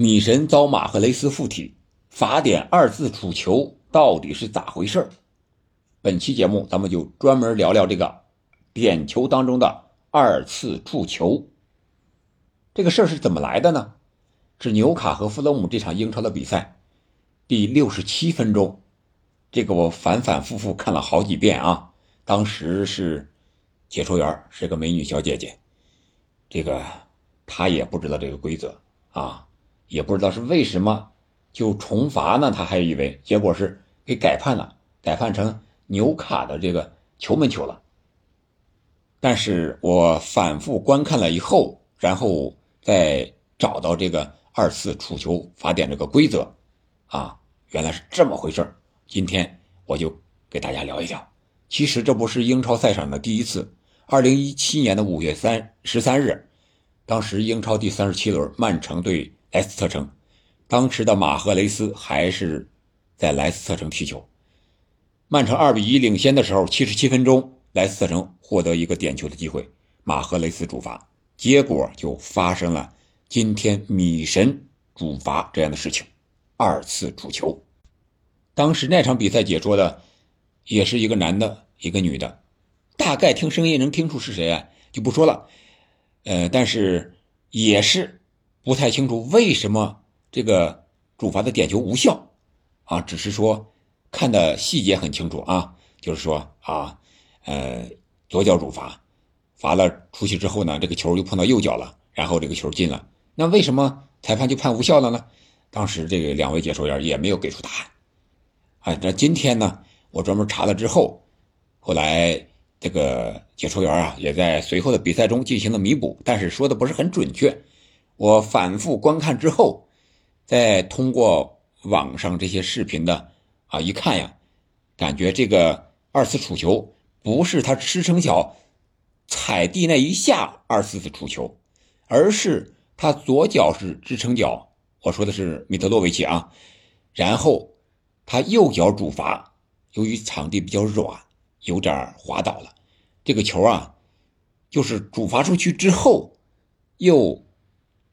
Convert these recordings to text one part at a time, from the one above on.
米神遭马赫雷斯附体，法典二次触球到底是咋回事本期节目咱们就专门聊聊这个点球当中的二次触球。这个事儿是怎么来的呢？是纽卡和弗勒姆这场英超的比赛，第六十七分钟，这个我反反复复看了好几遍啊。当时是解说员是个美女小姐姐，这个她也不知道这个规则啊。也不知道是为什么就重罚呢？他还以为结果是给改判了，改判成纽卡的这个球门球了。但是我反复观看了以后，然后再找到这个二次触球罚点这个规则，啊，原来是这么回事今天我就给大家聊一聊。其实这不是英超赛场的第一次。二零一七年的五月三十三日，当时英超第三十七轮，曼城对。莱斯特城，当时的马赫雷斯还是在莱斯特城踢球。曼城二比一领先的时候，七十七分钟，莱斯特城获得一个点球的机会，马赫雷斯主罚，结果就发生了今天米神主罚这样的事情，二次主球。当时那场比赛解说的也是一个男的，一个女的，大概听声音能听出是谁啊，就不说了。呃，但是也是。不太清楚为什么这个主罚的点球无效，啊，只是说看的细节很清楚啊，就是说啊，呃，左脚主罚，罚了出去之后呢，这个球又碰到右脚了，然后这个球进了，那为什么裁判就判无效了呢？当时这个两位解说员也没有给出答案，啊，那今天呢，我专门查了之后，后来这个解说员啊也在随后的比赛中进行了弥补，但是说的不是很准确。我反复观看之后，再通过网上这些视频的啊一看呀，感觉这个二次触球不是他支撑脚踩地那一下二次次触球，而是他左脚是支撑脚，我说的是米特洛维奇啊，然后他右脚主罚，由于场地比较软，有点滑倒了，这个球啊，就是主罚出去之后又。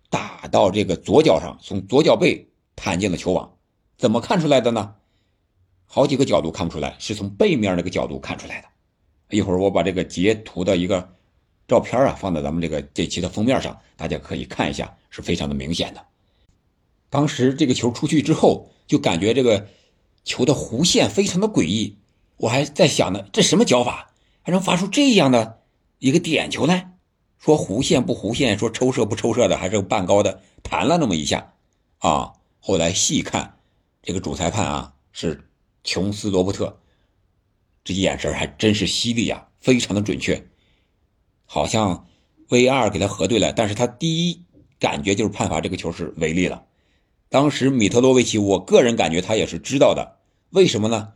打到这个左脚上，从左脚背弹进了球网，怎么看出来的呢？好几个角度看不出来，是从背面那个角度看出来的。一会儿我把这个截图的一个照片啊放在咱们这个这期的封面上，大家可以看一下，是非常的明显的。当时这个球出去之后，就感觉这个球的弧线非常的诡异，我还在想呢，这什么脚法还能发出这样的一个点球呢？说弧线不弧线，说抽射不抽射的，还是半高的弹了那么一下，啊！后来细看，这个主裁判啊是琼斯罗伯特，这眼神还真是犀利啊，非常的准确，好像 V R 给他核对了，但是他第一感觉就是判罚这个球是违例了。当时米特洛维奇，我个人感觉他也是知道的，为什么呢？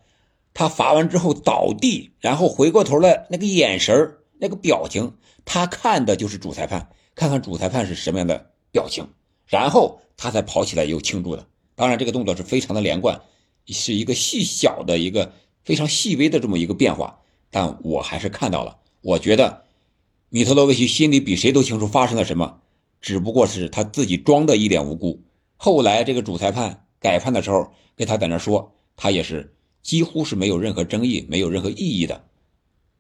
他罚完之后倒地，然后回过头来那个眼神那个表情。他看的就是主裁判，看看主裁判是什么样的表情，然后他才跑起来又庆祝的。当然，这个动作是非常的连贯，是一个细小的一个非常细微的这么一个变化。但我还是看到了，我觉得米特洛维奇心里比谁都清楚发生了什么，只不过是他自己装的一脸无辜。后来这个主裁判改判的时候，跟他在那说，他也是几乎是没有任何争议、没有任何异议的，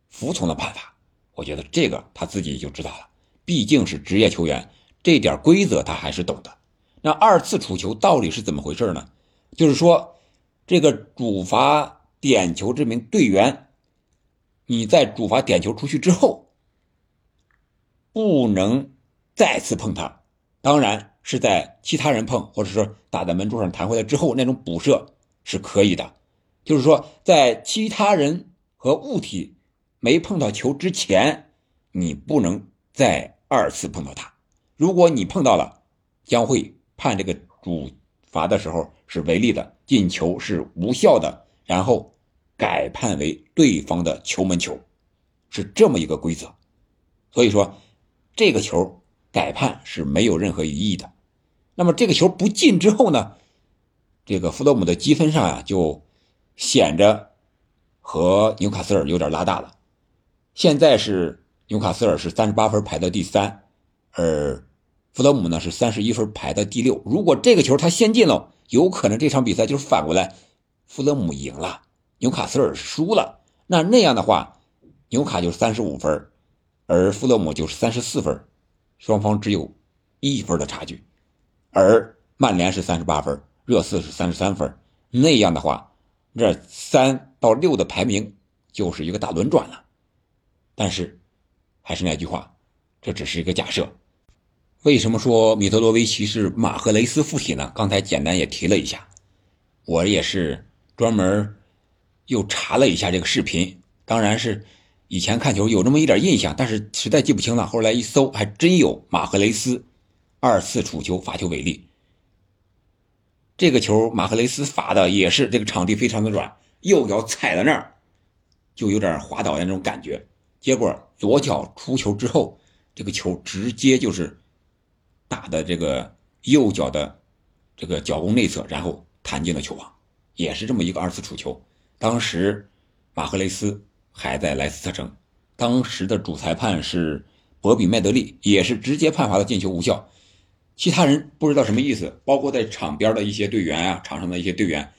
服从了判罚。我觉得这个他自己就知道了，毕竟是职业球员，这点规则他还是懂的。那二次触球到底是怎么回事呢？就是说，这个主罚点球这名队员，你在主罚点球出去之后，不能再次碰他。当然是在其他人碰，或者说打在门柱上弹回来之后，那种补射是可以的。就是说，在其他人和物体。没碰到球之前，你不能再二次碰到它。如果你碰到了，将会判这个主罚的时候是违例的，进球是无效的，然后改判为对方的球门球，是这么一个规则。所以说，这个球改判是没有任何意义的。那么这个球不进之后呢，这个弗洛姆的积分上啊就显着和纽卡斯尔有点拉大了。现在是纽卡斯尔是三十八分排在第三，而弗勒姆呢是三十一分排在第六。如果这个球他先进了，有可能这场比赛就是反过来，弗勒姆赢了，纽卡斯尔输了。那那样的话，纽卡就三十五分，而弗勒姆就是三十四分，双方只有一分的差距。而曼联是三十八分，热刺是三十三分。那样的话，这三到六的排名就是一个大轮转了。但是，还是那句话，这只是一个假设。为什么说米特罗维奇是马赫雷斯附体呢？刚才简单也提了一下，我也是专门又查了一下这个视频。当然是以前看球有这么一点印象，但是实在记不清了。后来一搜，还真有马赫雷斯二次触球罚球违例。这个球马赫雷斯罚的也是这个场地非常的软，右脚踩在那儿就有点滑倒的那种感觉。结果左脚出球之后，这个球直接就是。打的这个右脚的这个脚弓内侧，然后弹进了球网，也是这么一个二次触球。当时马赫雷斯还在莱斯特城，当时的主裁判是博比麦德利，也是直接判罚了进球无效。其他人不知道什么意思，包括在场边的一些队员啊，场上的一些队员，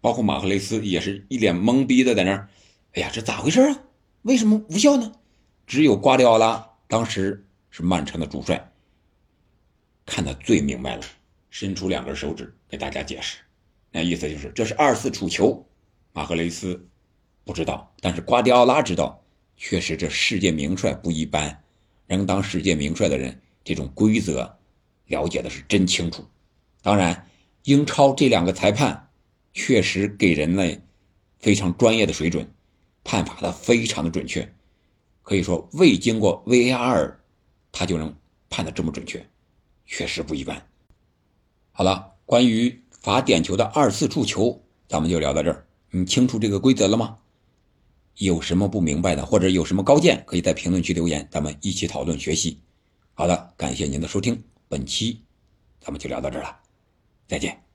包括马赫雷斯也是一脸懵逼的在那儿。哎呀，这咋回事啊？为什么无效呢？只有瓜迪奥拉当时是曼城的主帅。看得最明白了，伸出两根手指给大家解释，那意思就是这是二次触球。马赫雷斯不知道，但是瓜迪奥拉知道，确实这世界名帅不一般，能当世界名帅的人，这种规则了解的是真清楚。当然，英超这两个裁判确实给人类非常专业的水准，判罚的非常的准确，可以说未经过 VAR，他就能判的这么准确。确实不一般。好了，关于罚点球的二次触球，咱们就聊到这儿。你清楚这个规则了吗？有什么不明白的，或者有什么高见，可以在评论区留言，咱们一起讨论学习。好的，感谢您的收听，本期咱们就聊到这儿了，再见。